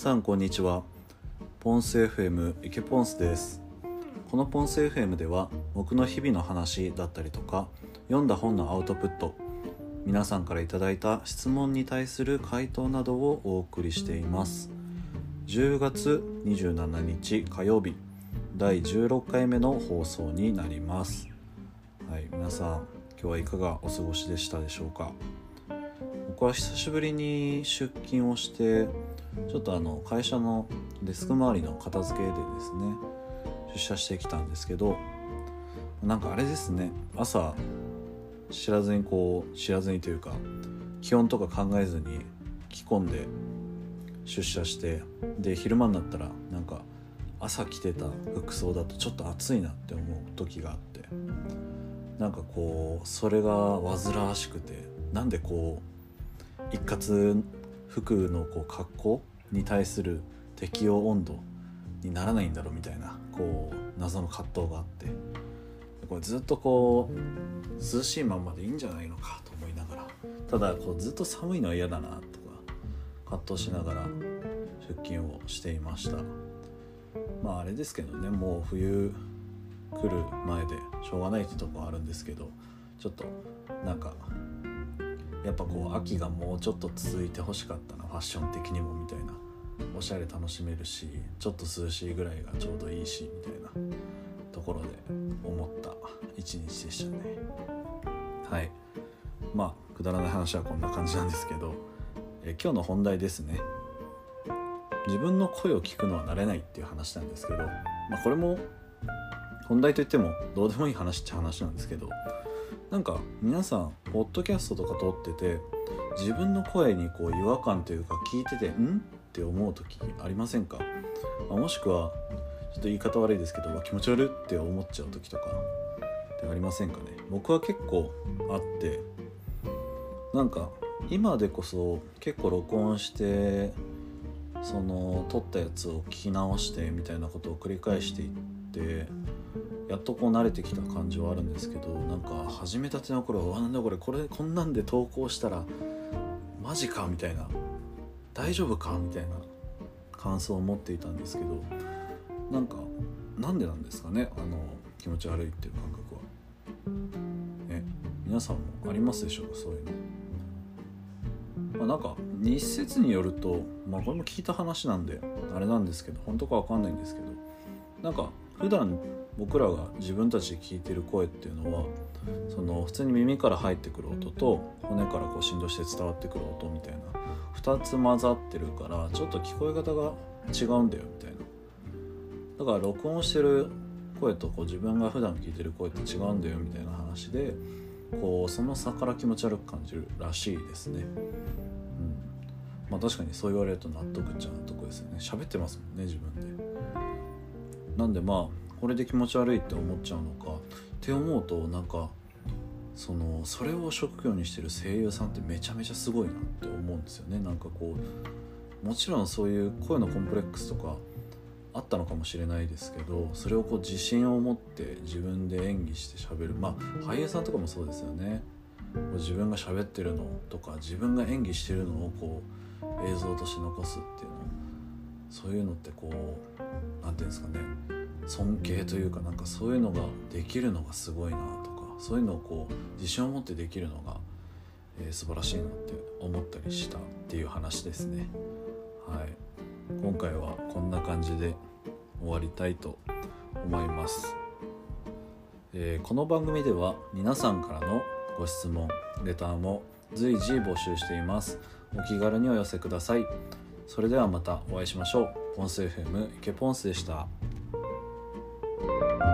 さんこんにちは。ポンス FM 池ポンスです。このポンス FM では僕の日々の話だったりとか読んだ本のアウトプット皆さんから頂いた質問に対する回答などをお送りしています。10月27日火曜日第16回目の放送になります。はい皆さん今日はいかがお過ごしでしたでしょうか？僕は久しぶりに出勤をしてちょっとあの会社のデスク周りの片付けでですね出社してきたんですけどなんかあれですね朝知らずにこう知らずにというか気温とか考えずに着込んで出社してで昼間になったらなんか朝着てた服装だとちょっと暑いなって思う時があってなんかこうそれが煩わしくてなんでこう一括服のこう格好に対する適応温度にならないんだろうみたいなこう謎の葛藤があってこれずっとこう涼しいまんまでいいんじゃないのかと思いながらただこうずっと寒いのは嫌だなとか葛藤しながら出勤をしていました。まああれですけどねもう冬来る前でしょうがないってとこあるんですけどちょっとなんかやっぱこう秋がもうちょっと続いてほしかったなファッション的にもみたいな。おしゃれ楽しめるしちょっと涼しいぐらいがちょうどいいしみたいな。ところで思った一日でしたね。はい。まあくだらない話はこんな感じなんですけどえ今日の本題ですね。自分の声を聞くのは慣れないっていう話なんですけど、まあ、これも本題といってもどうでもいい話っちゃ話なんですけどなんか皆さんポッドキャストとか撮ってて自分の声にこう違和感というか聞いてて「ん?」って思う時ありませんか、まあ、もしくはちょっと言い方悪いですけど気持ち悪いって思っちゃう時とかってありませんかね？僕は結構あってなんか今でこそ結構録音してその撮ったやつを聞き直してみたいなことを繰り返していってやっとこう慣れてきた感じはあるんですけどなんか始めたての頃は「なんだこれこれこんなんで投稿したらマジか」みたいな「大丈夫か?」みたいな感想を持っていたんですけどなんかなんでなんですかねあの気持ち悪いっていう感覚は。え皆さんもありますでしょうかそういうの。まあ、なんか日説によると、まあ、これも聞いた話なんであれなんですけど本当か分かんないんですけどなんか普段僕らが自分たちで聞いてる声っていうのはその普通に耳から入ってくる音と骨からこう振動して伝わってくる音みたいな2つ混ざってるからちょっと聞こえ方が違うんだよみたいなだから録音してる声とこう自分が普段聞いてる声って違うんだよみたいな話でこうその差から気持ち悪く感じるらしいですね。うんまあ確かにそう言われると納得っちゃうとこですよね喋ってますもんね自分で。なんでまあこれで気持ち悪いって思っちゃうのかって思うとなんかそのそれを職業にしてる声優さんってめちゃめちゃすごいなって思うんですよね。なんかこうもちろんそういう声のコンプレックスとかあったのかもしれないですけどそれをこう自信を持って自分で演技して喋る。まあ俳優さんとかもそうですよね。自分が喋ってるのとか自分が演技してるのをこう映像として残すっていうのそういうのってこう何て言うんですかね尊敬というかなんかそういうのができるのがすごいなとかそういうのをこう自信を持ってできるのが、えー、素晴らしいなって思ったりしたっていう話ですね。はい、今回はこんな感じで終わりたいと思います。えー、この番組では皆さんからのご質問レターも随時募集していますお気軽にお寄せくださいそれではまたお会いしましょう。ポンス FM 池ポンスでした。thank you